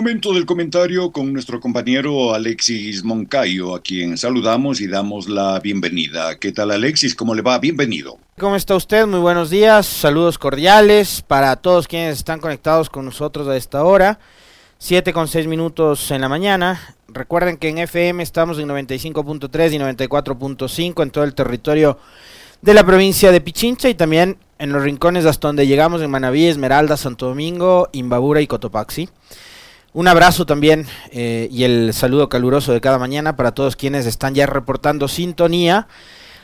Momento del comentario con nuestro compañero Alexis Moncayo, a quien saludamos y damos la bienvenida. ¿Qué tal Alexis? ¿Cómo le va? Bienvenido. ¿Cómo está usted? Muy buenos días, saludos cordiales para todos quienes están conectados con nosotros a esta hora. 7 con 6 minutos en la mañana. Recuerden que en FM estamos en 95.3 y 94.5 en todo el territorio de la provincia de Pichincha y también en los rincones hasta donde llegamos en Manaví, Esmeralda, Santo Domingo, Imbabura y Cotopaxi. Un abrazo también eh, y el saludo caluroso de cada mañana para todos quienes están ya reportando sintonía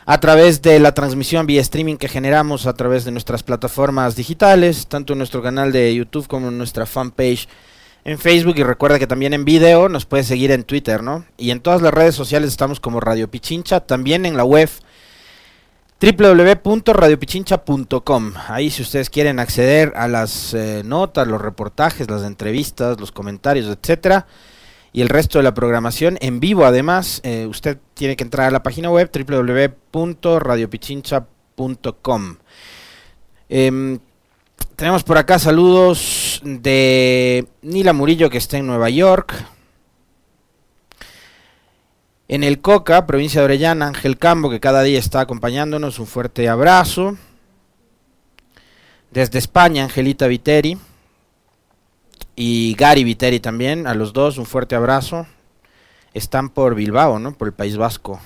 a través de la transmisión vía streaming que generamos a través de nuestras plataformas digitales, tanto en nuestro canal de YouTube como en nuestra fanpage en Facebook y recuerda que también en video nos puede seguir en Twitter, ¿no? Y en todas las redes sociales estamos como Radio Pichincha, también en la web www.radiopichincha.com. Ahí si ustedes quieren acceder a las eh, notas, los reportajes, las entrevistas, los comentarios, etcétera, y el resto de la programación en vivo además, eh, usted tiene que entrar a la página web www.radiopichincha.com. Em, tenemos por acá saludos de Nila Murillo que está en Nueva York. En el Coca, provincia de Orellana, Ángel Cambo, que cada día está acompañándonos, un fuerte abrazo. Desde España, Angelita Viteri. Y Gary Viteri también, a los dos, un fuerte abrazo. Están por Bilbao, ¿no? Por el País Vasco.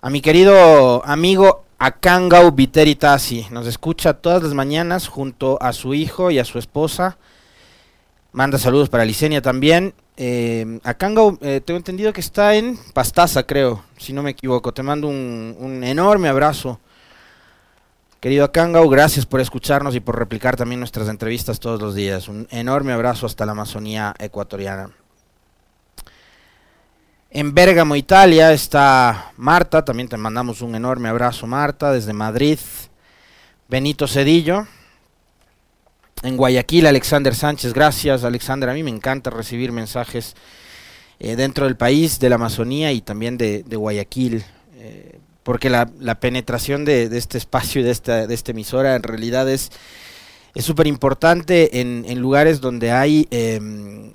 A mi querido amigo Akangau Viteri Tassi, nos escucha todas las mañanas junto a su hijo y a su esposa. Manda saludos para Licenia también Akangau, eh, tengo entendido que está en Pastaza, creo, si no me equivoco. Te mando un, enorme abrazo. Querido Akangau, gracias por escucharnos y por replicar también nuestras entrevistas todos los días. Un enorme abrazo hasta la Amazonía ecuatoriana. En Bérgamo, Italia, está Marta. También te mandamos un enorme abrazo, Marta, desde Madrid. Benito Cedillo. En Guayaquil, Alexander Sánchez, gracias Alexander. A mí me encanta recibir mensajes eh, dentro del país, de la Amazonía y también de, Guayaquil, eh, porque la, penetración de, este espacio y de esta, de esta emisora en realidad es súper importante en, lugares donde hay em,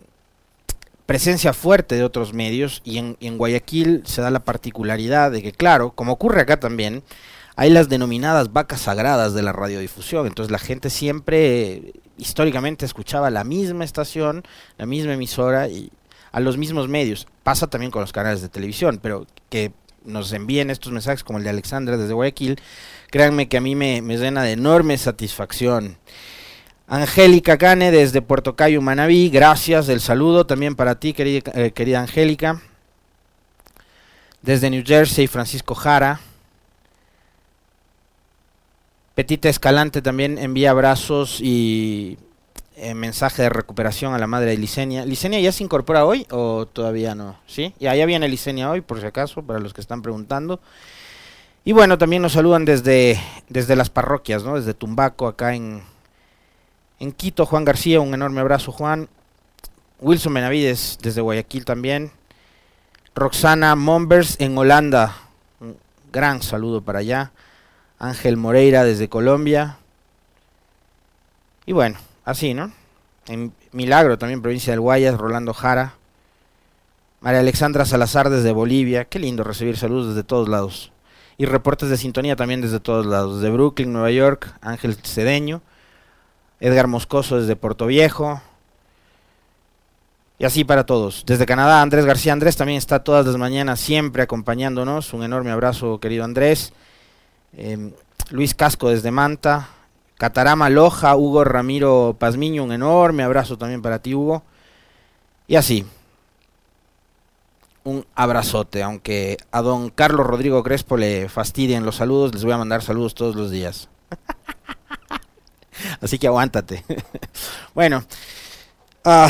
presencia fuerte de otros medios y en, y en Guayaquil se da la particularidad de que, claro, como ocurre acá también, hay las denominadas vacas sagradas de la radiodifusión. Entonces la gente siempre históricamente escuchaba la misma estación, la misma emisora y a los mismos medios. Pasa también con los canales de televisión, pero que nos envíen estos mensajes como el de Alexandra desde Guayaquil, créanme que a mí me, me llena de enorme satisfacción. Angélica Cane desde Puerto Cayo, Manaví, gracias, el saludo también para ti, querida, eh, querida Angélica. Desde New Jersey, Francisco Jara. Petita Escalante también envía abrazos y eh, mensaje de recuperación a la madre de Licenia. ¿Licenia ya se incorpora hoy o todavía no? ¿Sí? Ya, ya viene Licenia hoy, por si acaso, para los que están preguntando. Y bueno, también nos saludan desde, desde las parroquias, ¿no? Desde Tumbaco, acá en, en Quito. Juan García, un enorme abrazo, Juan. Wilson Benavides, desde Guayaquil también. Roxana Mombers en Holanda. Un gran saludo para allá. Ángel Moreira desde Colombia. Y bueno, así, ¿no? En Milagro también, provincia del Guayas, Rolando Jara. María Alexandra Salazar desde Bolivia. Qué lindo recibir saludos desde todos lados. Y reportes de sintonía también desde todos lados. De Brooklyn, Nueva York, Ángel Cedeño. Edgar Moscoso desde Puerto Viejo. Y así para todos. Desde Canadá, Andrés García Andrés también está todas las mañanas siempre acompañándonos. Un enorme abrazo, querido Andrés. Em, Luis Casco desde Manta, Catarama Loja, Hugo Ramiro Pazmiño, un enorme abrazo también para ti, Hugo. Y así, un abrazote, aunque a don Carlos Rodrigo Crespo le fastidien los saludos, les voy a mandar saludos todos los días. Así que aguántate. bueno, ah,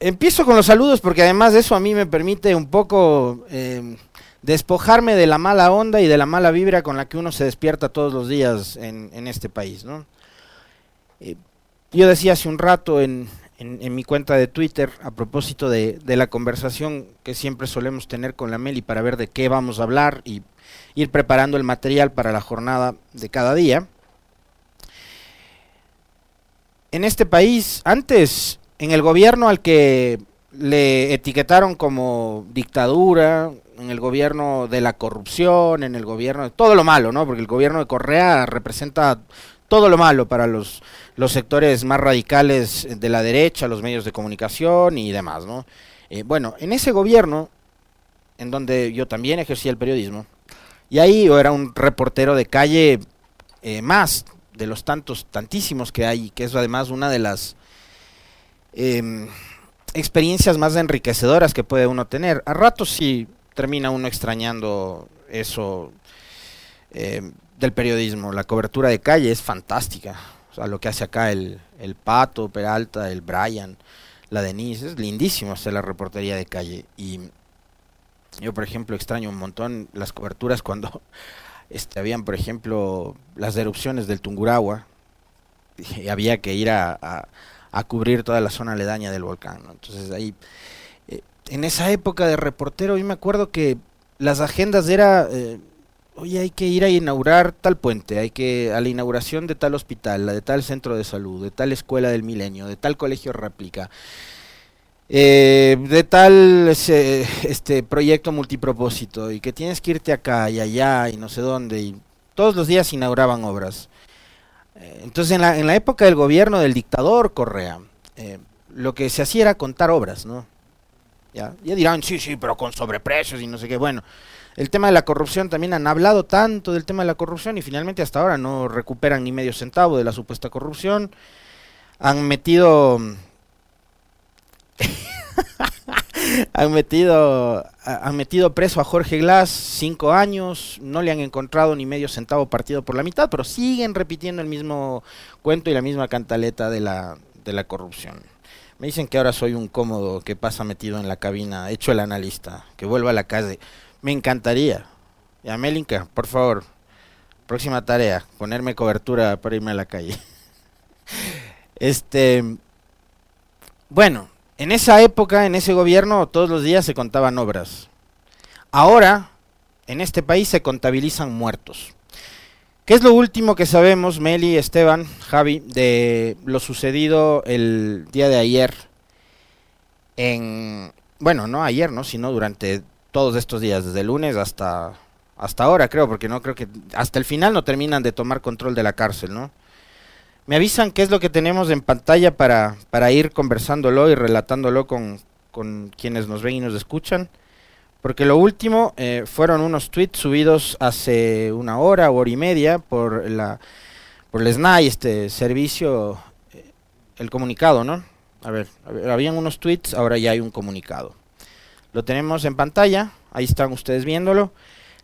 empiezo con los saludos porque además de eso a mí me permite un poco em, despojarme de la mala onda y de la mala vibra con la que uno se despierta todos los días en, este país. ¿no? Eh, yo decía hace un rato en, en, mi cuenta de Twitter a propósito de, la conversación que siempre solemos tener con la Meli para ver de qué vamos a hablar y ir preparando el material para la jornada de cada día. En este país, antes, en el gobierno al que le etiquetaron como dictadura, en el gobierno de la corrupción, en el gobierno de todo lo malo, ¿no? Porque el gobierno de Correa representa todo lo malo para los, los sectores más radicales de la derecha, los medios de comunicación y demás, ¿no? Eh, bueno, en ese gobierno, en donde yo también ejercía el periodismo, y ahí yo era un reportero de calle eh, más de los tantos, tantísimos que hay, que es además una de las em, experiencias más enriquecedoras que puede uno tener. A ratos sí termina uno extrañando eso. Em, del periodismo. La cobertura de calle es fantástica. O sea, lo que hace acá el, el Pato, Peralta, el Brian, la Denise, es lindísimo hacer la reportería de calle. Y yo, por ejemplo, extraño un montón las coberturas cuando este, habían, por ejemplo, las erupciones del Tunguragua y había que ir a, a, cubrir toda la zona aledaña del volcán. Entonces ahí, eh, en esa época de reportero, yo me acuerdo que las agendas era... Eh, oye, hay que ir a inaugurar tal puente, hay que a la inauguración de tal hospital, de tal centro de salud, de tal escuela del milenio, de tal colegio réplica, eh, de tal este proyecto multipropósito y que tienes que irte acá y allá y no sé dónde y todos los días inauguraban obras. Eh, entonces en la, en la época del gobierno del dictador Correa, eh, lo que se hacía era contar obras, ¿no? Ya, dirán, sí, sí, pero con sobreprecios y no sé qué. Bueno, el tema de la corrupción también han hablado tanto del tema de la corrupción y finalmente hasta ahora no recuperan ni medio centavo de la supuesta corrupción. Han metido han metido han metido preso a Jorge Glass cinco años, no le han encontrado ni medio centavo partido por la mitad, pero siguen repitiendo el mismo cuento y la misma cantaleta de la, de la corrupción. Me dicen que ahora soy un cómodo que pasa metido en la cabina, hecho el analista, que vuelva a la calle. Me encantaría. Ya, Melinka, por favor, próxima tarea, ponerme cobertura para irme a la calle. este, bueno, en esa época, en ese gobierno, todos los días se contaban obras. Ahora, en este país se contabilizan muertos. ¿Qué es lo último que sabemos, Meli, Esteban, Javi, de lo sucedido el día de ayer en, bueno, no ayer, ¿no? Sino durante todos estos días, desde lunes hasta, hasta ahora, creo, porque no creo que hasta el final no terminan de tomar control de la cárcel, ¿no? Me avisan qué es lo que tenemos en pantalla para, para ir conversándolo y relatándolo con, con quienes nos ven y nos escuchan. Porque lo último eh, fueron unos tweets subidos hace una hora o hora y media por el SNAI, este servicio, eh, el comunicado, ¿no? A ver, habían unos tweets, ahora ya hay un comunicado. Lo tenemos en pantalla, ahí están ustedes viéndolo.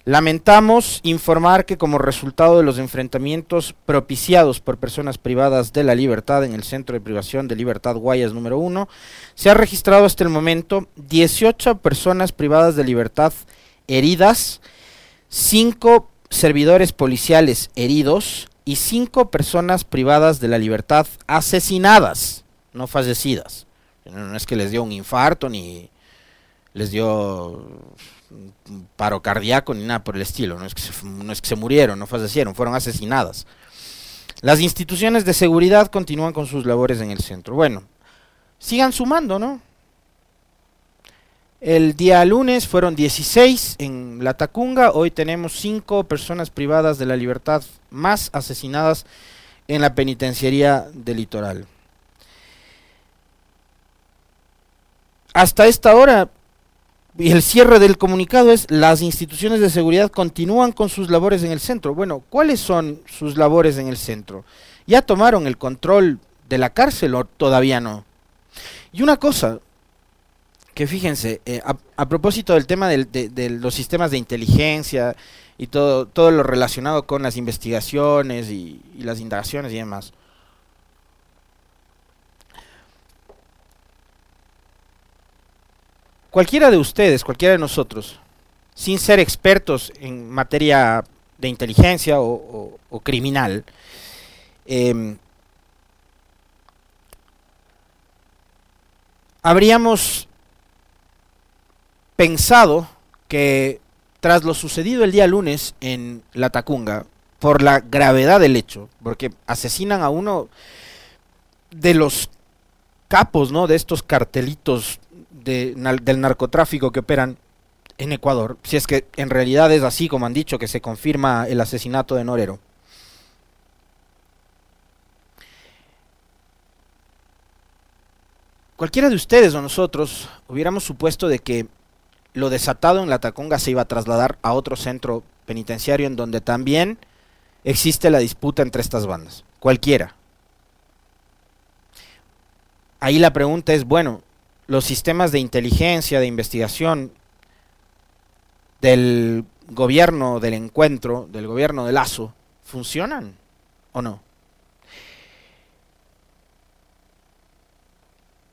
Lamentamos informar que como resultado de los enfrentamientos propiciados por personas privadas de la libertad en el Centro de Privación de Libertad Guayas número 1, se ha registrado hasta el momento 18 personas privadas de libertad heridas, 5 servidores policiales heridos y 5 personas privadas de la libertad asesinadas, no fallecidas. No es que les dio un infarto ni, les dio paro cardíaco ni nada por el estilo, no es que se, no es que se murieron, no fallecieron, fueron asesinadas. Las instituciones de seguridad continúan con sus labores en el centro. Bueno, sigan sumando, ¿no? El día lunes fueron 16 en La Tacunga, hoy tenemos 5 personas privadas de la libertad más asesinadas en la penitenciaría del litoral. Hasta esta hora y el cierre del comunicado es, las instituciones de seguridad continúan con sus labores en el centro. Bueno, ¿cuáles son sus labores en el centro? ¿Ya tomaron el control de la cárcel o todavía no? Y una cosa, que fíjense, eh, a, propósito del tema de, los sistemas de inteligencia y todo, todo lo relacionado con las investigaciones y, y las indagaciones y demás. Cualquiera de ustedes, cualquiera de nosotros, sin ser expertos en materia de inteligencia o, criminal, em, habríamos pensado que tras lo sucedido el día lunes en La Tacunga, por la gravedad del hecho, porque asesinan a uno de los capos, ¿no? De estos cartelitos del narcotráfico que operan en Ecuador, si es que en realidad es así como han dicho que se confirma el asesinato de Norero. Cualquiera de ustedes o nosotros hubiéramos supuesto de que lo desatado en la Taconga se iba a trasladar a otro centro penitenciario en donde también existe la disputa entre estas bandas. Cualquiera. Ahí la pregunta es, bueno, los sistemas de inteligencia, de investigación del gobierno del encuentro, del gobierno de Lazo, funcionan o no?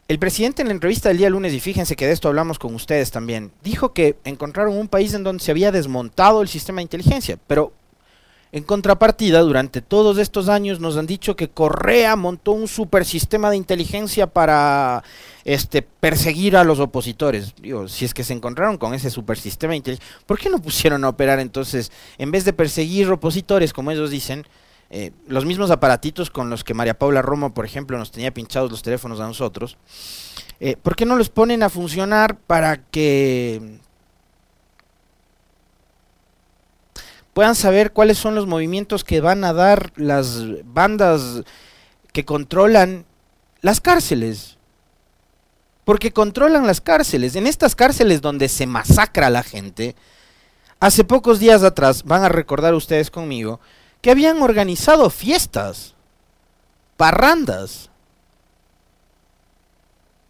El presidente en la entrevista del día lunes, y fíjense que de esto hablamos con ustedes también, dijo que encontraron un país en donde se había desmontado el sistema de inteligencia, pero en contrapartida, durante todos estos años nos han dicho que Correa montó un super sistema de inteligencia para este, perseguir a los opositores. Digo, si es que se encontraron con ese super sistema de inteligencia, ¿por qué no pusieron a operar entonces, en vez de perseguir opositores, como ellos dicen, eh, los mismos aparatitos con los que María Paula Romo, por ejemplo, nos tenía pinchados los teléfonos a nosotros? Eh, ¿Por qué no los ponen a funcionar para que puedan saber cuáles son los movimientos que van a dar las bandas que controlan las cárceles. Porque controlan las cárceles. En estas cárceles donde se masacra a la gente, hace pocos días atrás, van a recordar ustedes conmigo, que habían organizado fiestas, parrandas.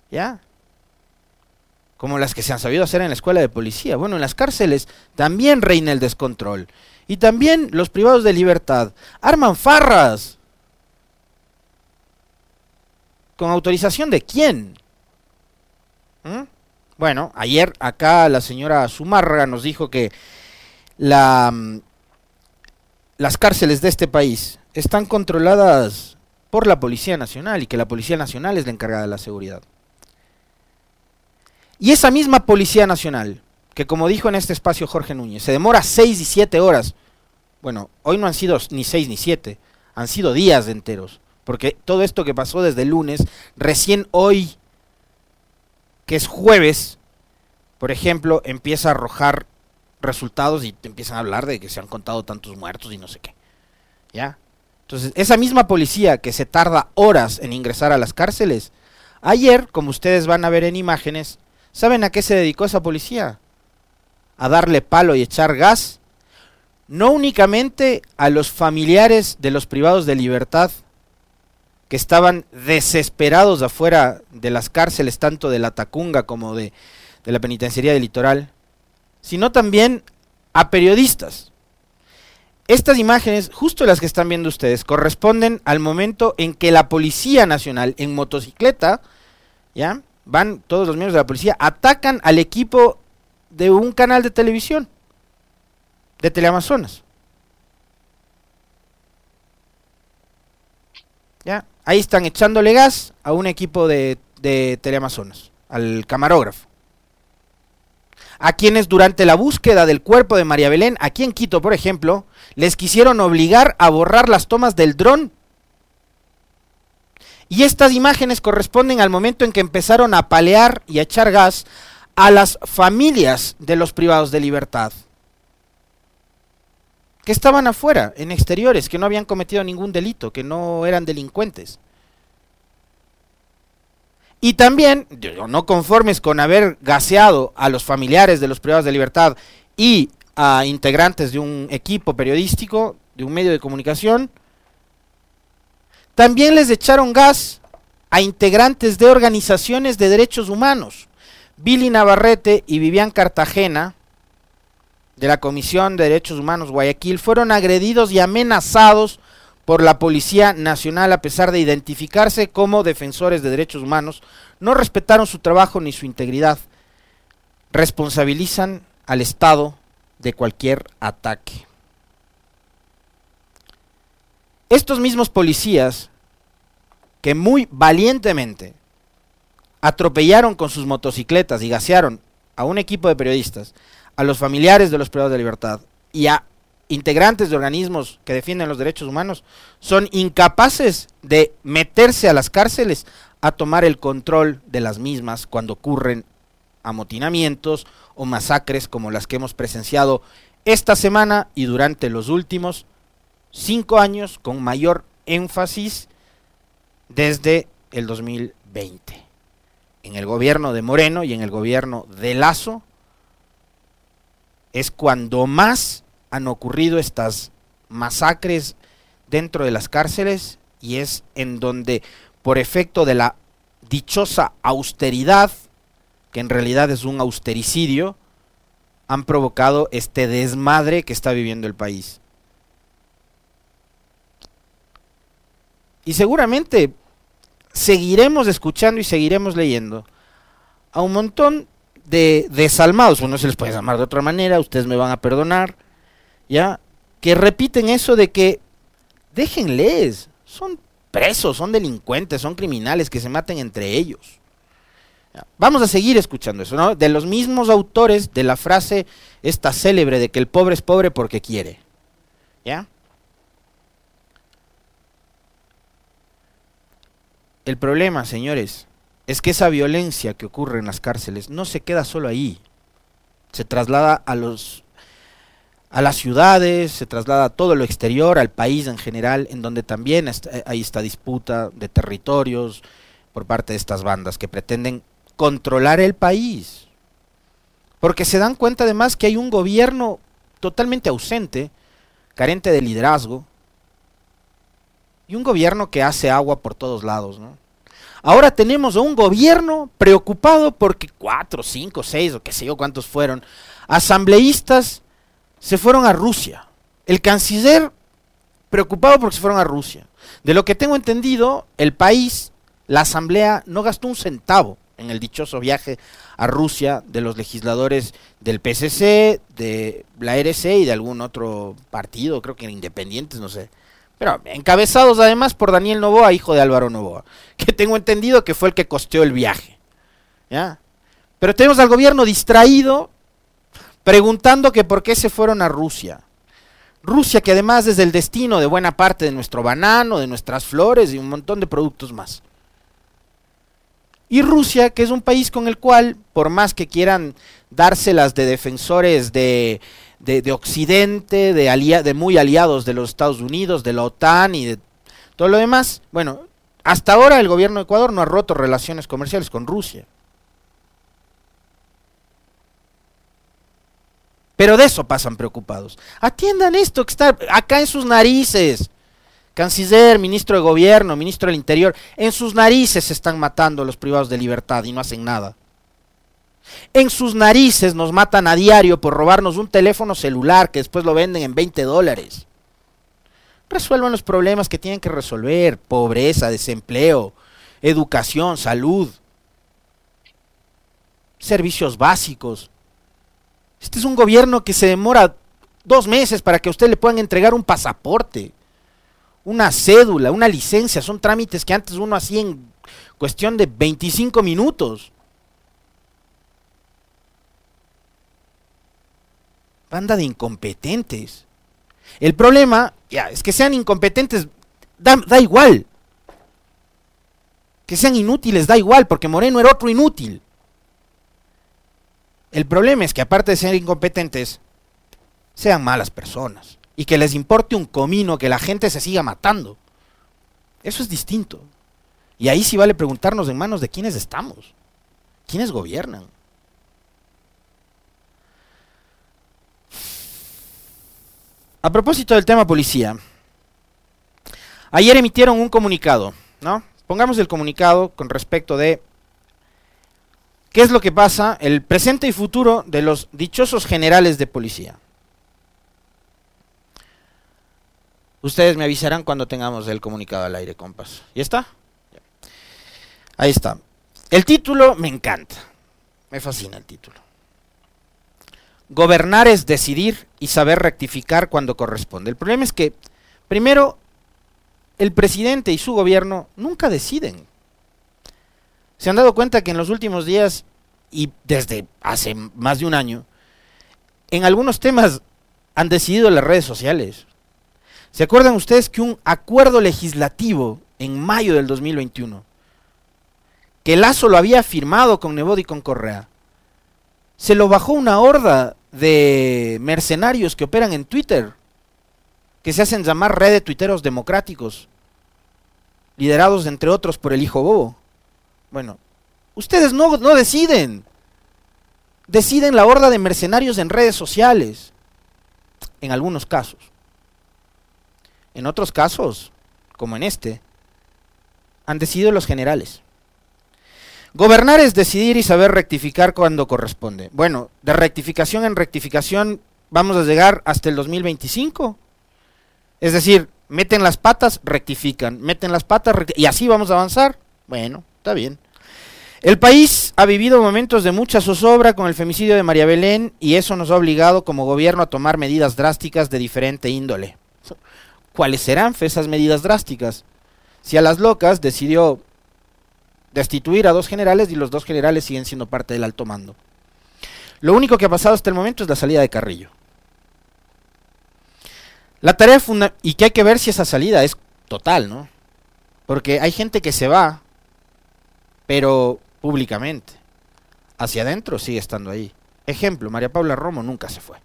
¿Ya? Como las que se han sabido hacer en la escuela de policía. Bueno, en las cárceles también reina el descontrol. Y también los privados de libertad arman farras. ¿Con autorización de quién? ¿Mm? Bueno, ayer acá la señora Zumarra nos dijo que la, mm, las cárceles de este país están controladas por la Policía Nacional y que la Policía Nacional es la encargada de la seguridad. Y esa misma Policía Nacional que como dijo en este espacio Jorge Núñez, se demora seis y siete horas. Bueno, hoy no han sido ni seis ni siete, han sido días enteros. Porque todo esto que pasó desde el lunes, recién hoy, que es jueves, por ejemplo, empieza a arrojar resultados y te empiezan a hablar de que se han contado tantos muertos y no sé qué. ¿Ya? Entonces, esa misma policía que se tarda horas en ingresar a las cárceles, ayer, como ustedes van a ver en imágenes, ¿saben a qué se dedicó esa policía? A darle palo y echar gas, no únicamente a los familiares de los privados de libertad que estaban desesperados afuera de las cárceles, tanto de la Tacunga como de, de la penitenciaría del litoral, sino también a periodistas. Estas imágenes, justo las que están viendo ustedes, corresponden al momento en que la Policía Nacional en motocicleta, ¿ya? Van todos los miembros de la policía, atacan al equipo de un canal de televisión, de Teleamazonas. ¿Ya? Ahí están echándole gas a un equipo de, de Teleamazonas, al camarógrafo. A quienes durante la búsqueda del cuerpo de María Belén, aquí en Quito, por ejemplo, les quisieron obligar a borrar las tomas del dron. Y estas imágenes corresponden al momento en que empezaron a palear y a echar gas a las familias de los privados de libertad, que estaban afuera, en exteriores, que no habían cometido ningún delito, que no eran delincuentes. Y también, no conformes con haber gaseado a los familiares de los privados de libertad y a integrantes de un equipo periodístico, de un medio de comunicación, También les echaron gas a integrantes de organizaciones de derechos humanos. Billy Navarrete y Vivian Cartagena, de la Comisión de Derechos Humanos Guayaquil, fueron agredidos y amenazados por la Policía Nacional a pesar de identificarse como defensores de derechos humanos. No respetaron su trabajo ni su integridad. Responsabilizan al Estado de cualquier ataque. Estos mismos policías que muy valientemente atropellaron con sus motocicletas y gasearon a un equipo de periodistas, a los familiares de los privados de libertad y a integrantes de organismos que defienden los derechos humanos, son incapaces de meterse a las cárceles a tomar el control de las mismas cuando ocurren amotinamientos o masacres como las que hemos presenciado esta semana y durante los últimos cinco años con mayor énfasis desde el 2020. En el gobierno de Moreno y en el gobierno de Lazo es cuando más han ocurrido estas masacres dentro de las cárceles y es en donde por efecto de la dichosa austeridad que en realidad es un austericidio, han provocado este desmadre que está viviendo el país. Y seguramente seguiremos escuchando y seguiremos leyendo a un montón de desalmados, o no se les puede llamar de otra manera, ustedes me van a perdonar, ya, que repiten eso de que déjenles, son presos, son delincuentes, son criminales, que se maten entre ellos. Vamos a seguir escuchando eso, ¿no? De los mismos autores de la frase esta célebre de que el pobre es pobre porque quiere. ¿Ya? El problema, señores, es que esa violencia que ocurre en las cárceles no se queda solo ahí. Se traslada a los a las ciudades, se traslada a todo lo exterior, al país en general, en donde también hay esta disputa de territorios por parte de estas bandas que pretenden controlar el país. Porque se dan cuenta además que hay un gobierno totalmente ausente, carente de liderazgo, y un gobierno que hace agua por todos lados. ¿no? Ahora tenemos a un gobierno preocupado porque cuatro, cinco, seis o qué sé yo cuántos fueron, asambleístas se fueron a Rusia. El canciller preocupado porque se fueron a Rusia. De lo que tengo entendido, el país, la asamblea, no gastó un centavo en el dichoso viaje a Rusia de los legisladores del PCC, de la RC y de algún otro partido, creo que independientes, no sé. Pero encabezados además por Daniel Novoa, hijo de Álvaro Novoa, que tengo entendido que fue el que costeó el viaje. ¿Ya? Pero tenemos al gobierno distraído preguntando que por qué se fueron a Rusia. Rusia que además es el destino de buena parte de nuestro banano, de nuestras flores y un montón de productos más. Y Rusia, que es un país con el cual, por más que quieran dárselas de defensores de, de, Occidente, de, muy aliados de los Estados Unidos, de la OTAN y de todo lo demás, bueno, hasta ahora el gobierno de Ecuador no ha roto relaciones comerciales con Rusia. Pero de eso pasan preocupados. Atiendan esto que está acá en sus narices canciller, ministro de gobierno, ministro del interior, en sus narices se están matando los privados de libertad y no hacen nada. En sus narices nos matan a diario por robarnos un teléfono celular que después lo venden en 20 dólares. Resuelvan los problemas que tienen que resolver, pobreza, desempleo, educación, salud, servicios básicos. Este es un gobierno que se demora dos meses para que a usted le puedan entregar un pasaporte una cédula, una licencia, son trámites que antes uno hacía en cuestión de 25 minutos. Banda de incompetentes. El problema, ya, es que sean incompetentes, da, da igual. Que sean inútiles, da igual, porque Moreno era otro inútil. El problema es que aparte de ser incompetentes, sean malas personas y que les importe un comino que la gente se siga matando. Eso es distinto. Y ahí sí vale preguntarnos en manos de quiénes estamos, quiénes gobiernan. A propósito del tema policía, Ayer emitieron un comunicado, ¿no? Pongamos el comunicado con respecto de qué es lo que pasa, el presente y futuro de los dichosos generales de policía. Ustedes me avisarán cuando tengamos el comunicado al aire, compas. ¿Y está? Ahí está. El título me encanta. Me fascina el título. Gobernar es decidir y saber rectificar cuando corresponde. El problema es que, primero, el presidente y su gobierno nunca deciden. Se han dado cuenta que en los últimos días y desde hace más de un año, en algunos temas han decidido las redes sociales. ¿Se acuerdan ustedes que un acuerdo legislativo en mayo del 2021, que Lazo lo había firmado con Nebot y con Correa, se lo bajó una horda de mercenarios que operan en Twitter, que se hacen llamar red de tuiteros democráticos, liderados entre otros por el hijo bobo. Bueno, ustedes no, no deciden, deciden la horda de mercenarios en redes sociales, en algunos casos. En otros casos, como en este, han decidido los generales. Gobernar es decidir y saber rectificar cuando corresponde. Bueno, de rectificación en rectificación vamos a llegar hasta el 2025. Es decir, meten las patas, rectifican, meten las patas y así vamos a avanzar. Bueno, está bien. El país ha vivido momentos de mucha zozobra con el femicidio de María Belén y eso nos ha obligado como gobierno a tomar medidas drásticas de diferente índole. ¿Cuáles serán esas medidas drásticas? Si a las locas decidió destituir a dos generales y los dos generales siguen siendo parte del alto mando. Lo único que ha pasado hasta el momento es la salida de Carrillo. La tarea y que hay que ver si esa salida es total, ¿no? Porque hay gente que se va, pero públicamente. Hacia adentro sigue estando ahí. Ejemplo, María Paula Romo nunca se fue.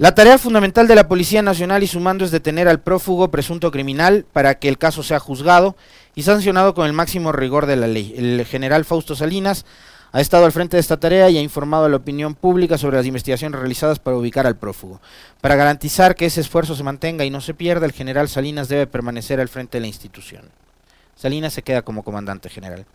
La tarea fundamental de la Policía Nacional y su mando es detener al prófugo presunto criminal para que el caso sea juzgado y sancionado con el máximo rigor de la ley. El general Fausto Salinas ha estado al frente de esta tarea y ha informado a la opinión pública sobre las investigaciones realizadas para ubicar al prófugo. Para garantizar que ese esfuerzo se mantenga y no se pierda, el general Salinas debe permanecer al frente de la institución. Salinas se queda como comandante general.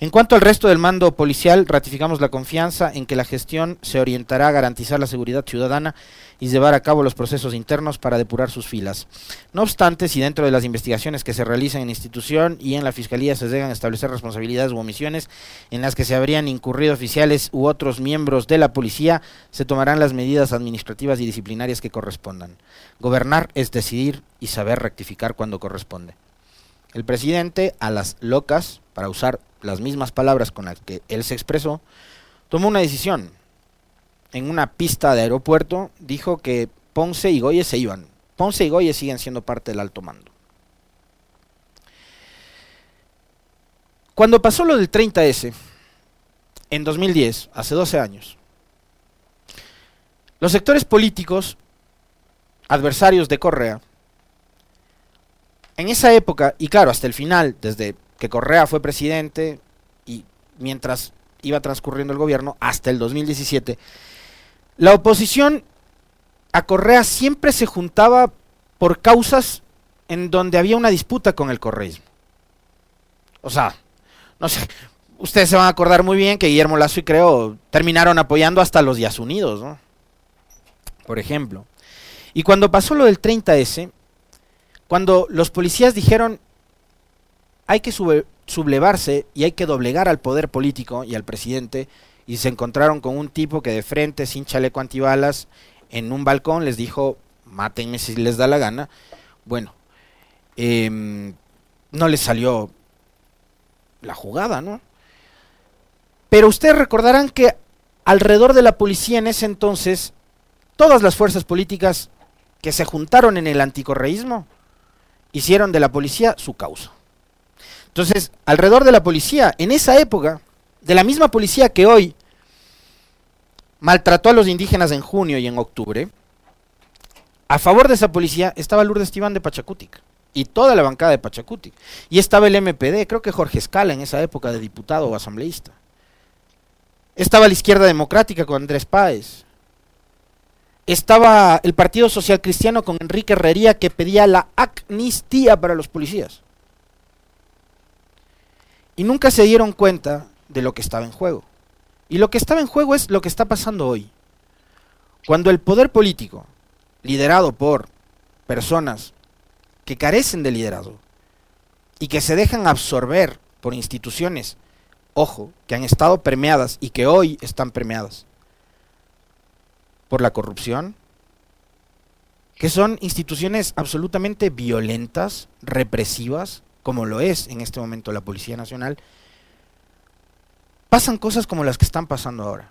En cuanto al resto del mando policial, ratificamos la confianza en que la gestión se orientará a garantizar la seguridad ciudadana y llevar a cabo los procesos internos para depurar sus filas. No obstante, si dentro de las investigaciones que se realizan en institución y en la Fiscalía se llegan a establecer responsabilidades u omisiones en las que se habrían incurrido oficiales u otros miembros de la policía, se tomarán las medidas administrativas y disciplinarias que correspondan. Gobernar es decidir y saber rectificar cuando corresponde. El presidente, a las locas, para usar las mismas palabras con las que él se expresó, tomó una decisión. En una pista de aeropuerto dijo que Ponce y Goye se iban. Ponce y Goye siguen siendo parte del alto mando. Cuando pasó lo del 30S, en 2010, hace 12 años, los sectores políticos, adversarios de Correa, en esa época, y claro, hasta el final, desde que Correa fue presidente y mientras iba transcurriendo el gobierno, hasta el 2017, la oposición a Correa siempre se juntaba por causas en donde había una disputa con el correísmo. O sea, no sé, ustedes se van a acordar muy bien que Guillermo Lazo y Creo terminaron apoyando hasta los Días Unidos, ¿no? Por ejemplo. Y cuando pasó lo del 30S, cuando los policías dijeron hay que sublevarse y hay que doblegar al poder político y al presidente, y se encontraron con un tipo que de frente, sin chaleco antibalas, en un balcón les dijo, mátenme si les da la gana. Bueno, em, no les salió la jugada, ¿no? Pero ustedes recordarán que alrededor de la policía en ese entonces, todas las fuerzas políticas que se juntaron en el anticorreísmo, hicieron de la policía su causa. Entonces, alrededor de la policía, en esa época, de la misma policía que hoy maltrató a los indígenas en junio y en octubre, a favor de esa policía estaba Lourdes Tibán de Pachacutic y toda la bancada de Pachacutic. Y estaba el MPD, creo que Jorge Escala en esa época de diputado o asambleísta. Estaba la izquierda democrática con Andrés Páez. Estaba el Partido Social Cristiano con Enrique Herrería que pedía la amnistía para los policías. Y nunca se dieron cuenta de lo que estaba en juego. Y lo que estaba en juego es lo que está pasando hoy. Cuando el poder político, liderado por personas que carecen de liderazgo y que se dejan absorber por instituciones, ojo, que han estado permeadas y que hoy están permeadas por la corrupción, que son instituciones absolutamente violentas, represivas, como lo es en este momento la Policía Nacional, pasan cosas como las que están pasando ahora.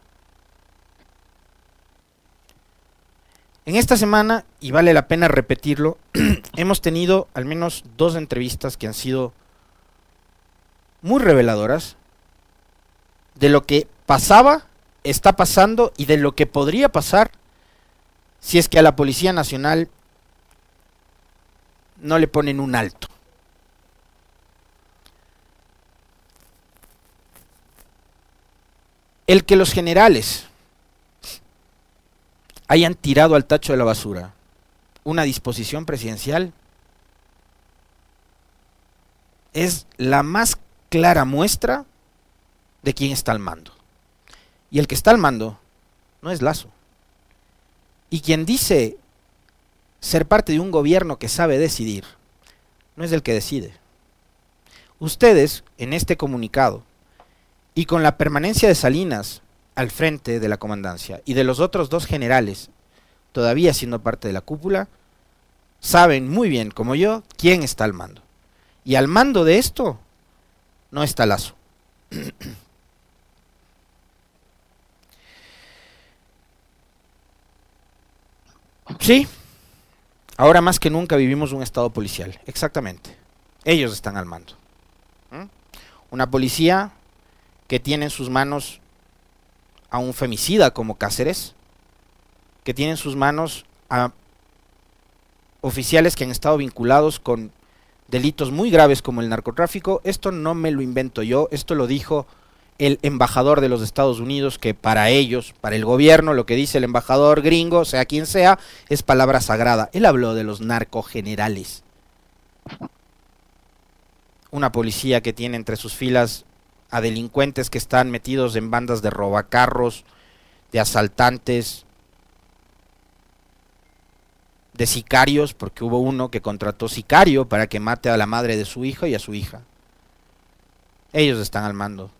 En esta semana, y vale la pena repetirlo, hemos tenido al menos dos entrevistas que han sido muy reveladoras de lo que pasaba, está pasando y de lo que podría pasar si es que a la Policía Nacional no le ponen un alto. El que los generales hayan tirado al tacho de la basura una disposición presidencial es la más clara muestra de quién está al mando. Y el que está al mando no es Lazo. Y quien dice ser parte de un gobierno que sabe decidir, no es el que decide. Ustedes, en este comunicado, y con la permanencia de Salinas al frente de la comandancia y de los otros dos generales todavía siendo parte de la cúpula, saben muy bien, como yo, quién está al mando. Y al mando de esto no está Lazo. sí, ahora más que nunca vivimos un estado policial, exactamente. Ellos están al mando. ¿Mm? Una policía que tiene en sus manos a un femicida como Cáceres, que tiene en sus manos a oficiales que han estado vinculados con delitos muy graves como el narcotráfico. Esto no me lo invento yo, esto lo dijo el embajador de los Estados Unidos, que para ellos, para el gobierno, lo que dice el embajador gringo, sea quien sea, es palabra sagrada. Él habló de los narcogenerales. Una policía que tiene entre sus filas a delincuentes que están metidos en bandas de robacarros, de asaltantes, de sicarios, porque hubo uno que contrató sicario para que mate a la madre de su hijo y a su hija. Ellos están al mando